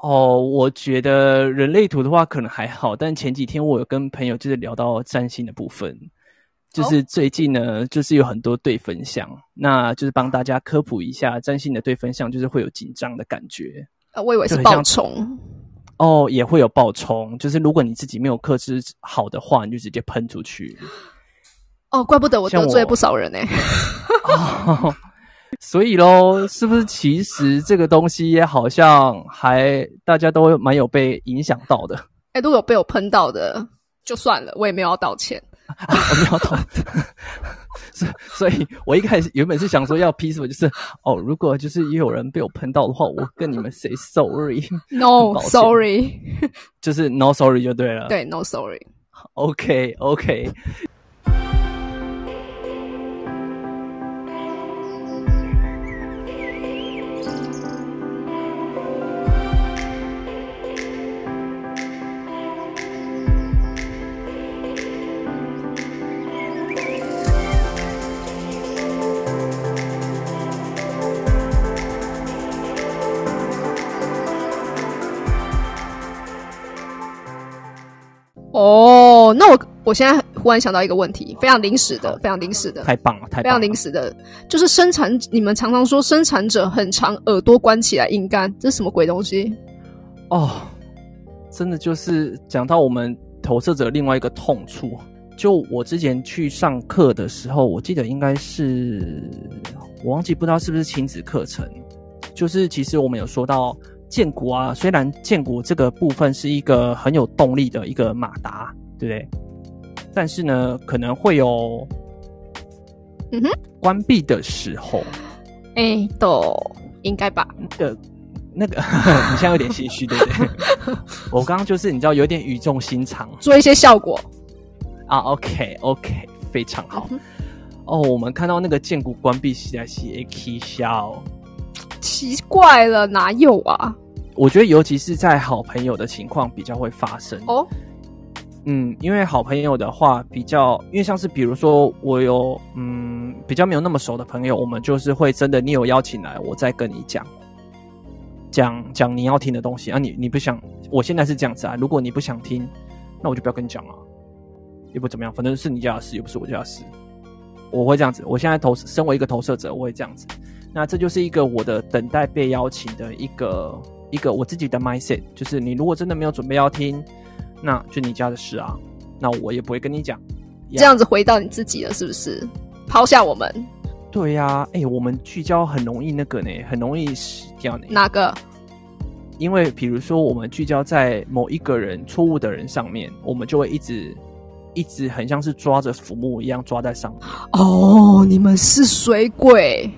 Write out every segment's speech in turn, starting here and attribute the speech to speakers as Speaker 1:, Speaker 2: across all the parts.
Speaker 1: 哦，我觉得人类图的话可能还好，但前几天我有跟朋友就是聊到占星的部分，就是最近呢，就是有很多对分项，那就是帮大家科普一下占星的对分项，就是会有紧张的感觉。
Speaker 2: 啊，我以为是爆冲。
Speaker 1: 哦，也会有爆冲，就是如果你自己没有克制好的话，你就直接喷出去。
Speaker 2: 哦，怪不得我得罪不少人呢。
Speaker 1: 所以喽，是不是其实这个东西好像还大家都蛮有被影响到的？
Speaker 2: 哎，如果有被我喷到的，就算了，我也没有要道歉。
Speaker 1: 我没有道歉，所所以，我一开始原本是想说要 peace，就是哦，如果就是也有人被我喷到的话，我跟你们 say sorry，no
Speaker 2: sorry，
Speaker 1: 就是 no sorry 就对了。
Speaker 2: 对，no sorry。
Speaker 1: OK OK。
Speaker 2: 哦，那我我现在忽然想到一个问题，非常临时的，非常临时的，
Speaker 1: 太棒了，太
Speaker 2: 非常临时的，就是生产，你们常常说生产者很长，耳朵关起来硬干，这是什么鬼东西？
Speaker 1: 哦，真的就是讲到我们投射者另外一个痛处，就我之前去上课的时候，我记得应该是我忘记不知道是不是亲子课程，就是其实我们有说到。建股啊，虽然建股这个部分是一个很有动力的一个马达，对不对？但是呢，可能会有，嗯哼，关闭的时候，
Speaker 2: 哎，都应该吧？
Speaker 1: 的，那个，你现在有点心虚，对不对？我刚刚就是你知道有点语重心长，
Speaker 2: 做一些效果
Speaker 1: 啊。OK，OK，非常好。哦，我们看到那个建股关闭起来是 A K 笑。
Speaker 2: 奇怪了，哪有啊？
Speaker 1: 我觉得，尤其是在好朋友的情况比较会发生哦。嗯，因为好朋友的话，比较因为像是比如说，我有嗯比较没有那么熟的朋友，我们就是会真的，你有邀请来，我再跟你讲讲讲你要听的东西啊。你你不想，我现在是这样子啊。如果你不想听，那我就不要跟你讲了，也不怎么样，反正是你家的事，又不是我家的事。我会这样子。我现在投身为一个投射者，我会这样子。那这就是一个我的等待被邀请的一个一个我自己的 mindset，就是你如果真的没有准备要听，那就你家的事啊，那我也不会跟你讲。
Speaker 2: 这样子回到你自己了，是不是？抛下我们？
Speaker 1: 对呀，哎，我们聚焦很容易那个呢，很容易死掉呢。
Speaker 2: 哪个？
Speaker 1: 因为比如说我们聚焦在某一个人错误的人上面，我们就会一直一直很像是抓着浮木一样抓在上面。
Speaker 2: 哦，你们是水鬼。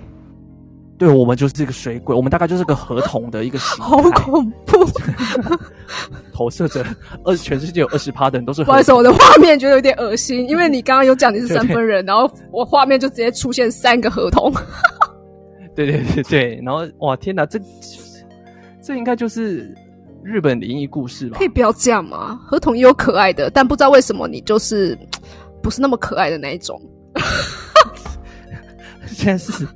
Speaker 1: 对我们就是这个水鬼，我们大概就是个合同的一个形
Speaker 2: 好恐怖！
Speaker 1: 投射者二，全世界有二十趴的人都是。
Speaker 2: 不好意思，我的画面觉得有点恶心，因为你刚刚有讲你是三分人，然后我画面就直接出现三个合同。
Speaker 1: 对对对对，然后哇天哪，这这应该就是日本灵异故事吧？
Speaker 2: 可以不要这样吗？合同也有可爱的，但不知道为什么你就是不是那么可爱的那一种。
Speaker 1: 现在是。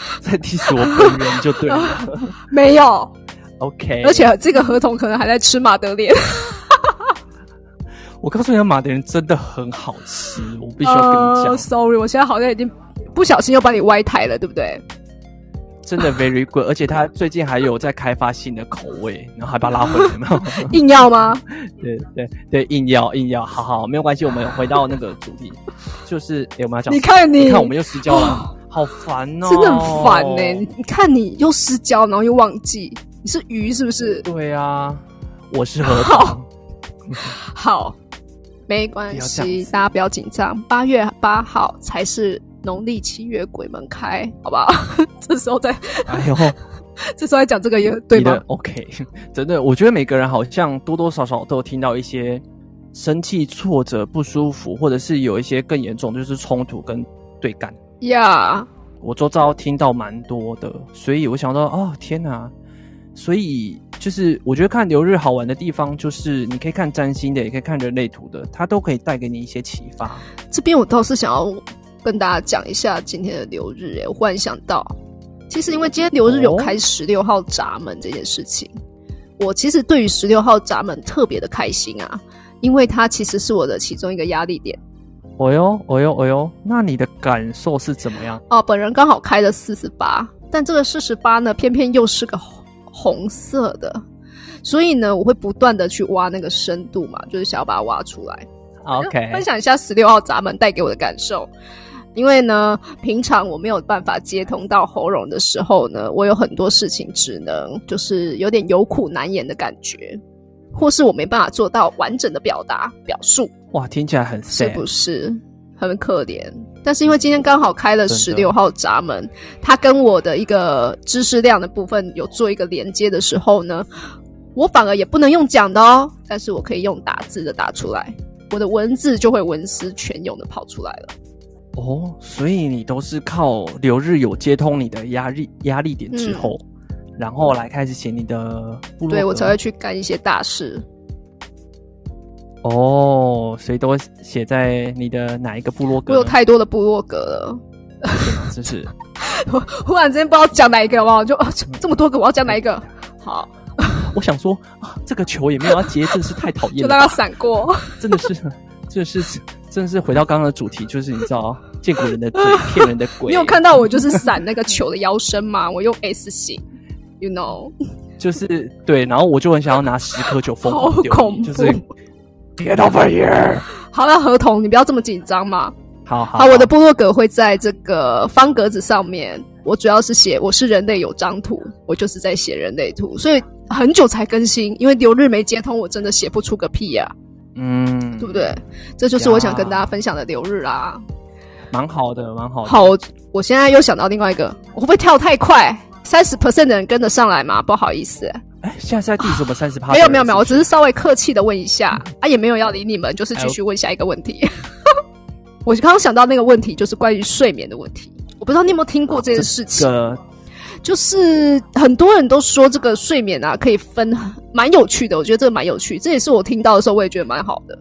Speaker 1: 在替我本人就对了，
Speaker 2: 没有
Speaker 1: ，OK。
Speaker 2: 而且这个合同可能还在吃马德莲。
Speaker 1: 我告诉你，马德莲真的很好吃，我必须要跟你讲。
Speaker 2: Sorry，我现在好像已经不小心又把你歪台了，对不对？
Speaker 1: 真的 very good，而且他最近还有在开发新的口味，然后还把它拉回来，没有？
Speaker 2: 硬要吗？
Speaker 1: 对对对，硬要硬要，好好，没有关系，我们回到那个主题，就是哎，我们要讲，
Speaker 2: 你看你，
Speaker 1: 你看我们又失焦了。好烦哦，
Speaker 2: 真的很烦呢。你看，你又失焦，然后又忘记，你是鱼是不是？
Speaker 1: 对啊，我是核桃。
Speaker 2: 好，没关系，大家不要紧张。八月八号才是农历七月鬼门开，好不好？这时候再，哎呦，这时候再讲这个也对吗
Speaker 1: ？OK，真的，我觉得每个人好像多多少少都有听到一些生气、挫折、不舒服，或者是有一些更严重，就是冲突跟对干。
Speaker 2: 呀，
Speaker 1: 我周遭听到蛮多的，所以我想到，哦天哪！所以就是我觉得看流日好玩的地方，就是你可以看占星的，也可以看人类图的，它都可以带给你一些启发。
Speaker 2: 这边我倒是想要跟大家讲一下今天的流日，哎，我忽然想到，其实因为今天流日有开十六号闸门这件事情，我其实对于十六号闸门特别的开心啊，因为它其实是我的其中一个压力点。
Speaker 1: 哦哟，哦哟，哦哟，那你的感受是怎么样？
Speaker 2: 哦，本人刚好开了四十八，但这个四十八呢，偏偏又是个红色的，所以呢，我会不断的去挖那个深度嘛，就是想要把它挖出来。
Speaker 1: OK，
Speaker 2: 分享一下十六号闸门带给我的感受。因为呢，平常我没有办法接通到喉咙的时候呢，我有很多事情只能就是有点有苦难言的感觉，或是我没办法做到完整的表达表述。
Speaker 1: 哇，听起来很
Speaker 2: 是不是很可怜？但是因为今天刚好开了十六号闸门，它跟我的一个知识量的部分有做一个连接的时候呢，我反而也不能用讲的哦，但是我可以用打字的打出来，我的文字就会文思泉涌的跑出来了。
Speaker 1: 哦，所以你都是靠留日有接通你的压力压力点之后，然后来开始写你的部落
Speaker 2: 对我才会去干一些大事。
Speaker 1: 哦，所以都写在你的哪一个部落格？
Speaker 2: 我有太多的部落格了，
Speaker 1: 真是。
Speaker 2: 我忽然之间不知道讲哪一个，好不好就啊，这么多个，我要讲哪一个？好，
Speaker 1: 我想说啊，这个球也没有要接，真是太讨厌了，就
Speaker 2: 让它闪过。
Speaker 1: 真的是，真的是，真的是回到刚刚的主题，就是你知道。见古人的嘴，骗人的鬼。
Speaker 2: 你有看到我就是闪那个球的腰身吗？我用 S 型，you know，
Speaker 1: 就是对，然后我就很想要拿十颗球疯狂丢，就是 get over here。
Speaker 2: 好了，合同，你不要这么紧张嘛。
Speaker 1: 好
Speaker 2: 好，我的部落格会在这个方格子上面。我主要是写我是人类有张图，我就是在写人类图，所以很久才更新，因为留日没接通，我真的写不出个屁呀。嗯，对不对？这就是我想跟大家分享的留日啦。
Speaker 1: 蛮好的，蛮好的。
Speaker 2: 好，我现在又想到另外一个，我会不会跳太快？三十 percent 的人跟得上来吗？不好意思。
Speaker 1: 哎，现在在第什么三十趴？
Speaker 2: 没有没有没有，我只是稍微客气的问一下，啊，也没有要理你们，就是继续问下一个问题。我刚刚想到那个问题，就是关于睡眠的问题。我不知道你有没有听过这件事情，就是很多人都说这个睡眠啊，可以分，蛮有趣的。我觉得这个蛮有趣，这也是我听到的时候，我也觉得蛮好的。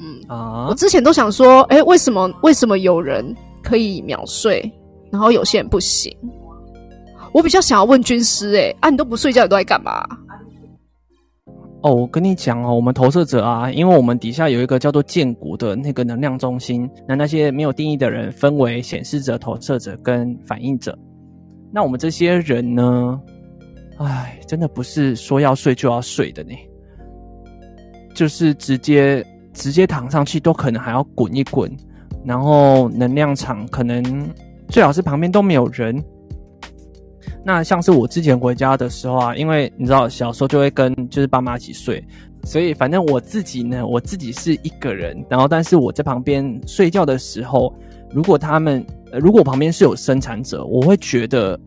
Speaker 2: 嗯啊，我之前都想说，哎，为什么为什么有人可以秒睡，然后有些人不行？我比较想要问军师，哎，啊，你都不睡觉，你都在干嘛？
Speaker 1: 哦，我跟你讲哦，我们投射者啊，因为我们底下有一个叫做剑骨的那个能量中心，那那些没有定义的人分为显示者、投射者跟反应者。那我们这些人呢，哎，真的不是说要睡就要睡的呢，就是直接。直接躺上去都可能还要滚一滚，然后能量场可能最好是旁边都没有人。那像是我之前回家的时候啊，因为你知道小时候就会跟就是爸妈一起睡，所以反正我自己呢，我自己是一个人，然后但是我在旁边睡觉的时候，如果他们如果旁边是有生产者，我会觉得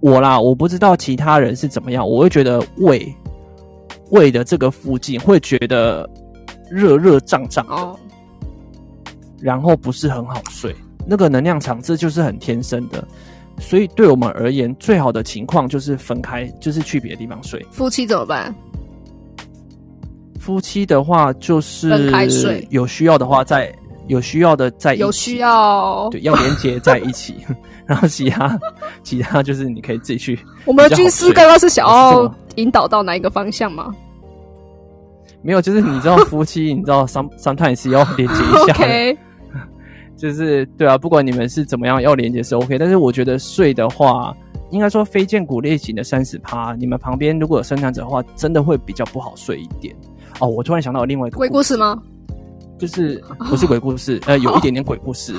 Speaker 1: 我啦，我不知道其他人是怎么样，我会觉得胃胃的这个附近会觉得。热热胀胀的，然后不是很好睡。那个能量场这就是很天生的，所以对我们而言，最好的情况就是分开，就是去别的地方睡。
Speaker 2: 夫妻怎么办？
Speaker 1: 夫妻的话就是
Speaker 2: 分开睡，
Speaker 1: 有需要的话再有需要的在，
Speaker 2: 有需要
Speaker 1: 对要连接在一起，然后其他其他就是你可以自己去。
Speaker 2: 我们的军师刚刚是想要引导到哪一个方向吗？
Speaker 1: 没有，就是你知道夫妻，你知道 some sometimes 要连接一下，就是对啊，不管你们是怎么样，要连接是 OK。但是我觉得睡的话，应该说非剑骨类型的三十趴，你们旁边如果有生产者的话，真的会比较不好睡一点。哦，我突然想到另外一个
Speaker 2: 鬼故事吗？
Speaker 1: 就是不是鬼故事，呃，有一点点鬼故事。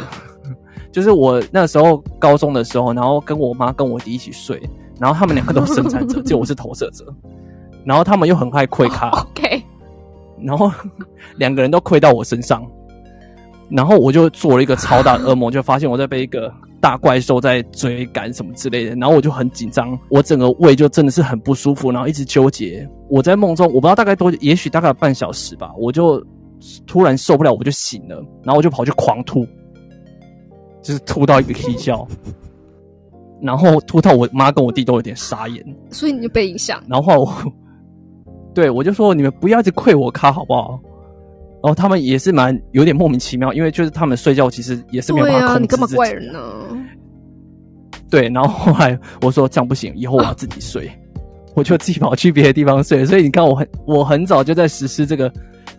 Speaker 1: 就是我那时候高中的时候，然后跟我妈跟我弟一起睡，然后他们两个都是生产者，就我是投射者，然后他们又很爱窥卡。
Speaker 2: OK。
Speaker 1: 然后两个人都亏到我身上，然后我就做了一个超大的噩梦，就发现我在被一个大怪兽在追赶什么之类的，然后我就很紧张，我整个胃就真的是很不舒服，然后一直纠结。我在梦中，我不知道大概多，也许大概半小时吧，我就突然受不了，我就醒了，然后我就跑去狂吐，就是吐到一个啼笑，然后吐到我妈跟我弟都有点傻眼，
Speaker 2: 所以你就被影响，
Speaker 1: 然后。对，我就说你们不要一直窥我咖好不好？然后他们也是蛮有点莫名其妙，因为就是他们睡觉其实也是没有办法控制
Speaker 2: 自己。你干嘛怪人呢？
Speaker 1: 对，然后后来我说这样不行，以后我要自己睡。我就自己跑去别的地方睡。所以你看，我很我很早就在实施这个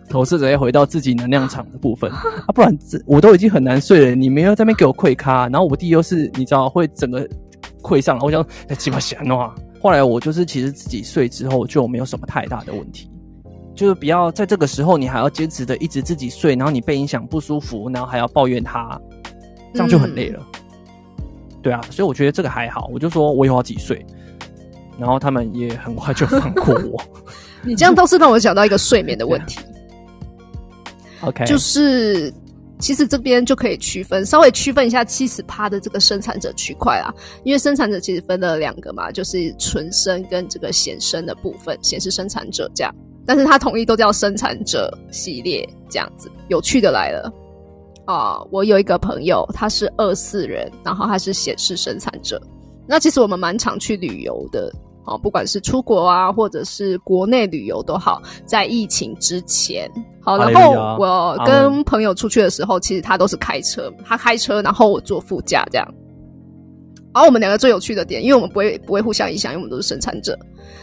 Speaker 1: 投射者要回到自己能量场的部分 啊，不然这我都已经很难睡了。你没有在那边给我跪咖，然后我弟又是你知道会整个跪上，我想哎鸡巴闲话。后来我就是其实自己睡之后就没有什么太大的问题，就是不要在这个时候你还要坚持的一直自己睡，然后你被影响不舒服，然后还要抱怨他，这样就很累了。对啊，所以我觉得这个还好，我就说我以后要自己睡，然后他们也很快就放过我。
Speaker 2: 你这样倒是让我想到一个睡眠的问题。
Speaker 1: OK，
Speaker 2: 就是其实这边就可以区分，稍微区分一下七十趴的这个生产者区块啊，因为生产者其实分了两个嘛，就是纯生跟这个显生的部分，显示生产者这样，但是它统一都叫生产者系列这样子。有趣的来了。啊，我有一个朋友，他是二四人，然后他是显示生产者。那其实我们蛮常去旅游的，哦，不管是出国啊，或者是国内旅游都好。在疫情之前，好，然后我跟朋友出去的时候，其实他都是开车，他开车，然后我坐副驾这样。然后我们两个最有趣的点，因为我们不会不会互相影响，因为我们都是生产者，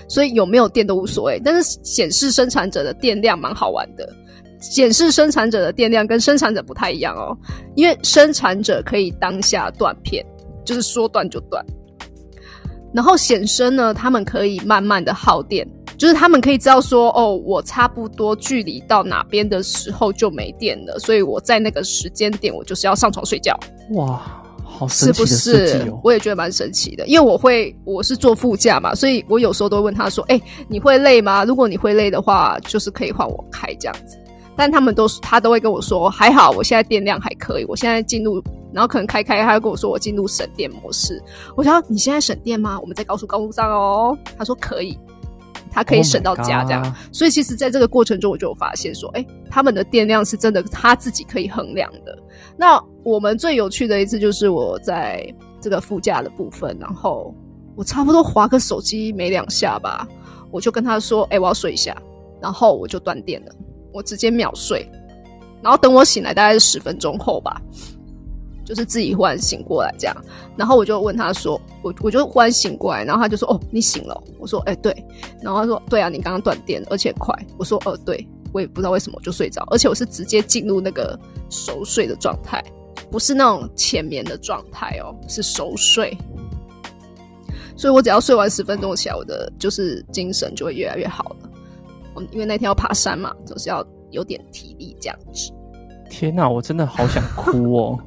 Speaker 2: 所以有没有电都无所谓。但是显示生产者的电量蛮好玩的。显示生产者的电量跟生产者不太一样哦，因为生产者可以当下断片，就是说断就断。然后显生呢，他们可以慢慢的耗电，就是他们可以知道说，哦，我差不多距离到哪边的时候就没电了，所以我在那个时间点我就是要上床睡觉。
Speaker 1: 哇，好神奇的设计哦！
Speaker 2: 我也觉得蛮神奇的，因为我会我是坐副驾嘛，所以我有时候都会问他说，哎，你会累吗？如果你会累的话，就是可以换我开这样子。但他们都是，他都会跟我说还好，我现在电量还可以，我现在进入，然后可能开开，他会跟我说我进入省电模式。我说你现在省电吗？我们在高速公路上哦。他说可以，他可以省到家这样。所以其实在这个过程中，我就有发现说，哎，他们的电量是真的他自己可以衡量的。那我们最有趣的一次就是我在这个副驾的部分，然后我差不多划个手机没两下吧，我就跟他说，哎，我要睡一下，然后我就断电了。我直接秒睡，然后等我醒来大概是十分钟后吧，就是自己忽然醒过来这样，然后我就问他说，我我就忽然醒过来，然后他就说，哦，你醒了？我说，哎，对，然后他说，对啊，你刚刚断电，而且快。我说，呃，对，我也不知道为什么我就睡着，而且我是直接进入那个熟睡的状态，不是那种浅眠的状态哦，是熟睡。所以我只要睡完十分钟起来，我的就是精神就会越来越好了。嗯因为那天要爬山嘛，总是要有点体力这样子。
Speaker 1: 天哪，我真的好想哭哦！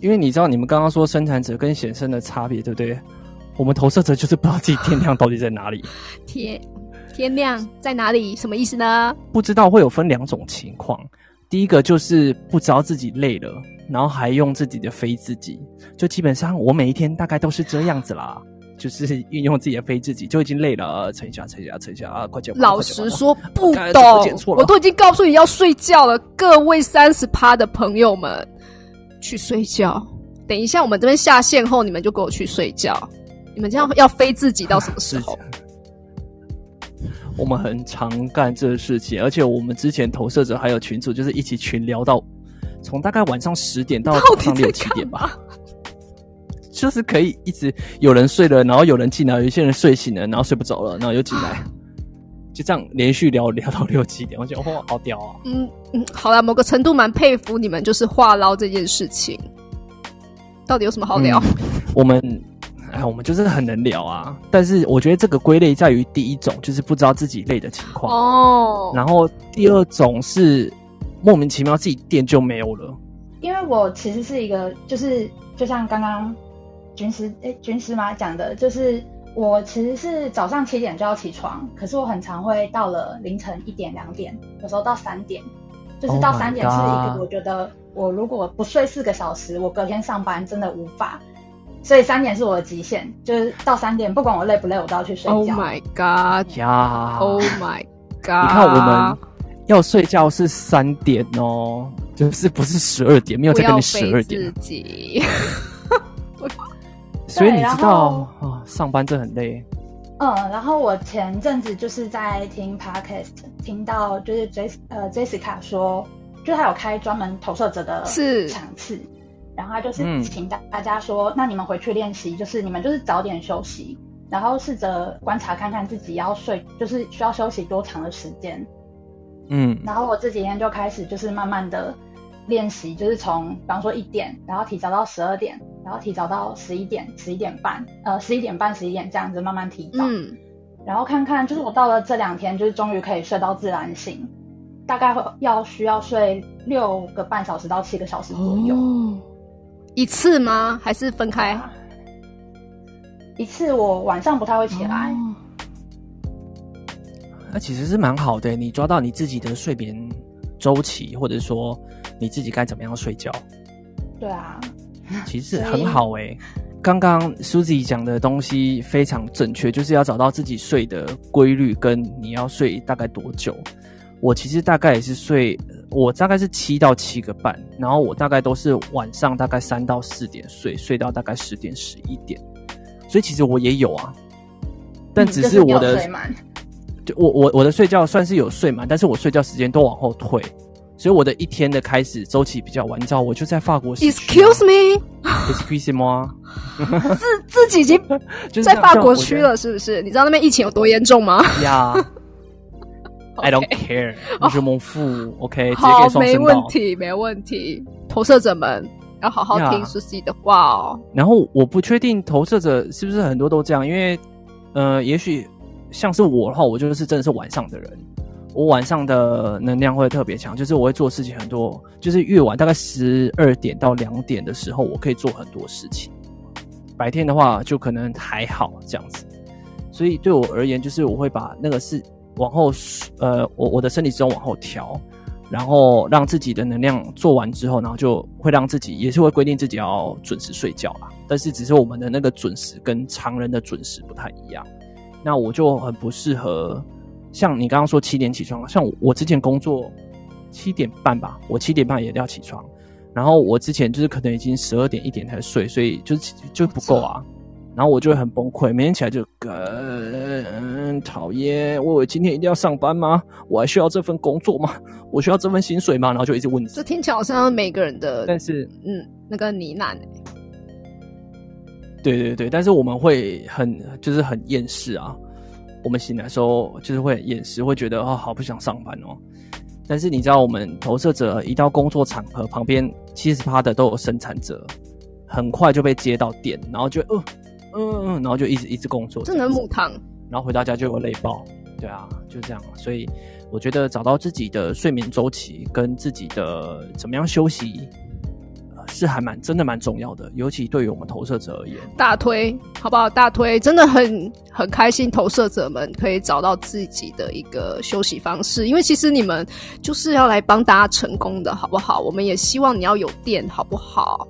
Speaker 1: 因为你知道，你们刚刚说生产者跟显生的差别，对不对？我们投射者就是不知道自己天亮到底在哪里。
Speaker 2: 天天亮在哪里？什么意思呢？
Speaker 1: 不知道会有分两种情况。第一个就是不知道自己累了，然后还用自己的飞自己，就基本上我每一天大概都是这样子啦。就是运用自己的飞自己就已经累了，沉一下，沉一下，沉一下啊！快点！
Speaker 2: 老实说，不懂，我都已经告诉你要睡觉了。各位三十趴的朋友们，去睡觉。等一下，我们这边下线后，你们就给我去睡觉。你们这样要飞自己到什么时候？
Speaker 1: 我们很常干这事情，而且我们之前投射者还有群主，就是一起群聊到从大概晚上十点到早上六七点吧。就是可以一直有人睡了，然后有人进来，有一些人睡醒了，然后睡不着了，然后又进来，就这样连续聊聊到六七点，我觉得哇，好屌啊！
Speaker 2: 嗯嗯，好了，某个程度蛮佩服你们，就是话唠这件事情，到底有什么好聊？
Speaker 1: 我们哎，我们就是很能聊啊，但是我觉得这个归类在于第一种，就是不知道自己累的情况哦，然后第二种是莫名其妙自己电就没有了，
Speaker 3: 因为我其实是一个，就是就像刚刚。军师哎，军师妈？讲的就是我其实是早上七点就要起床，可是我很常会到了凌晨一点两点，有时候到三点，就是到三点是一个我觉得我如果不睡四个小时，我隔天上班真的无法，所以三点是我的极限，就是到三点不管我累不累，我都要去睡觉。Oh
Speaker 2: my god
Speaker 1: 呀
Speaker 2: ！Oh my god！
Speaker 1: 你看我们要睡觉是三点哦，就是不是十二点，没有再跟你十二点。
Speaker 2: 自己。
Speaker 1: 所以你知道啊，上班真的很累。
Speaker 3: 嗯，然后我前阵子就是在听 podcast，听到就是 Jes 呃 Jessica 说，就他有开专门投射者的场次，然后他就是请大大家说，那你们回去练习，就是你们就是早点休息，然后试着观察看看自己要睡，就是需要休息多长的时间。
Speaker 1: 嗯，
Speaker 3: 然后我这几天就开始就是慢慢的练习，就是从比方说一点，然后提早到十二点，然后提早到十一点、十一点半，呃，十一点半、十一点这样子慢慢提早。嗯，然后看看就是我到了这两天，就是终于可以睡到自然醒，大概会要需要睡六个半小时到七个小时左右。
Speaker 2: 哦，一次吗？还是分开？
Speaker 3: 一次我晚上不太会起来，
Speaker 1: 那其实是蛮好的。你抓到你自己的睡眠周期，或者说你自己该怎么样睡觉。
Speaker 3: 对啊，
Speaker 1: 其实很好哎。刚刚 Susie 讲的东西非常正确，就是要找到自己睡的规律，跟你要睡大概多久。我其实大概也是睡，我大概是七到七个半，然后我大概都是晚上大概三到四点睡，睡到大概十点十一点。所以其实我也有啊，但只是我的，就我我我的睡觉算是有睡满，但是我睡觉时间都往后退，所以我的一天的开始周期比较晚。你知道，我就在法国。
Speaker 2: Excuse me，Excuse
Speaker 1: me，
Speaker 2: 自自己已经 在法国区了，是不是？你知道那边疫情有多严重吗？
Speaker 1: 呀，I don't care，我是蒙父，OK，
Speaker 2: 好，没问题，没问题，投射者们。要好好听苏西的话哦。
Speaker 1: 然后我不确定投射者是不是很多都这样，因为呃，也许像是我的话，我就是真的是晚上的人，我晚上的能量会特别强，就是我会做事情很多，就是越晚大概十二点到两点的时候，我可以做很多事情。白天的话就可能还好这样子，所以对我而言，就是我会把那个是往后呃，我我的身体之中往后调。然后让自己的能量做完之后，然后就会让自己也是会规定自己要准时睡觉啦。但是只是我们的那个准时跟常人的准时不太一样。那我就很不适合像你刚刚说七点起床，像我之前工作七点半吧，我七点半也要起床。然后我之前就是可能已经十二点一点才睡，所以就是就不够啊。然后我就会很崩溃，每天起来就更讨厌。我今天一定要上班吗？我还需要这份工作吗？我需要这份薪水吗？然后就一直问。
Speaker 2: 这听起来好像每个人的，
Speaker 1: 但是
Speaker 2: 嗯，那个呢喃。
Speaker 1: 对对对，但是我们会很就是很厌世啊。我们醒来的时候就是会厌世，会觉得哦好不想上班哦。但是你知道，我们投射者一到工作场合旁边，七十趴的都有生产者，很快就被接到电，然后就呃。嗯嗯，然后就一直一直工作，
Speaker 2: 真的木糖，
Speaker 1: 然后回到家就有累爆，对啊，就这样。所以我觉得找到自己的睡眠周期跟自己的怎么样休息，是还蛮真的蛮重要的，尤其对于我们投射者而言。
Speaker 2: 大推好不好？大推真的很很开心，投射者们可以找到自己的一个休息方式，因为其实你们就是要来帮大家成功的，好不好？我们也希望你要有电，好不好？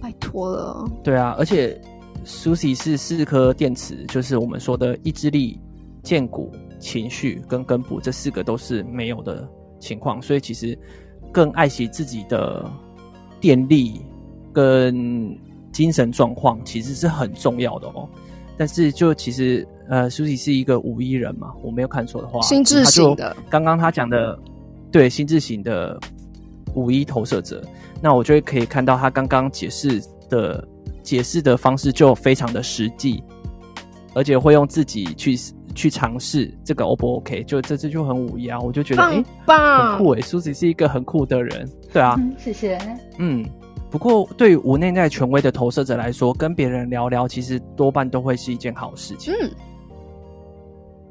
Speaker 2: 拜托了。
Speaker 1: 对啊，而且。Susie 是四颗电池，就是我们说的意志力、剑骨、情绪跟根部，这四个都是没有的情况，所以其实更爱惜自己的电力跟精神状况，其实是很重要的哦。但是就其实呃，Susie 是一个五一人嘛，我没有看错的话，
Speaker 2: 心智型的。
Speaker 1: 刚刚他讲的对心智型的五一投射者，那我就会可以看到他刚刚解释的。解释的方式就非常的实际，而且会用自己去去尝试这个 O 不 OK？就这次就很五一啊，我就觉得哎，很酷哎，苏子是一个很酷的人，对啊，
Speaker 3: 谢谢。
Speaker 1: 嗯，不过对于无内在权威的投射者来说，跟别人聊聊，其实多半都会是一件好事情。嗯，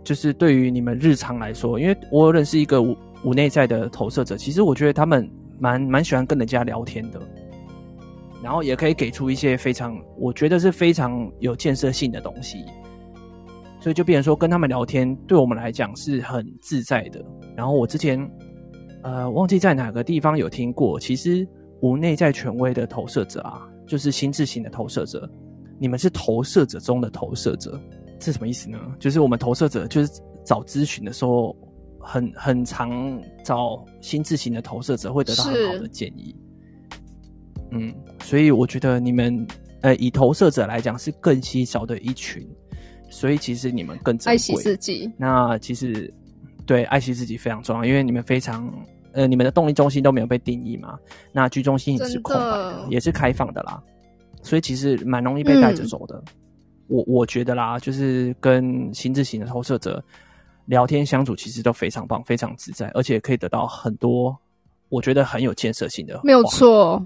Speaker 1: 就是对于你们日常来说，因为我认识一个无无内在的投射者，其实我觉得他们蛮蛮喜欢跟人家聊天的。然后也可以给出一些非常，我觉得是非常有建设性的东西，所以就变成说跟他们聊天，对我们来讲是很自在的。然后我之前，呃，忘记在哪个地方有听过，其实无内在权威的投射者啊，就是心智型的投射者，你们是投射者中的投射者，是什么意思呢？就是我们投射者就是找咨询的时候，很很常找心智型的投射者，会得到很好的建议。嗯，所以我觉得你们，呃，以投射者来讲是更稀少的一群，所以其实你们更
Speaker 2: 爱惜自己。
Speaker 1: 那其实对爱惜自己非常重要，因为你们非常，呃，你们的动力中心都没有被定义嘛，那居中心也是空白的，也是开放的啦，所以其实蛮容易被带着走的。我我觉得啦，就是跟心智型的投射者聊天相处，其实都非常棒，非常自在，而且可以得到很多我觉得很有建设性的。
Speaker 2: 没有错，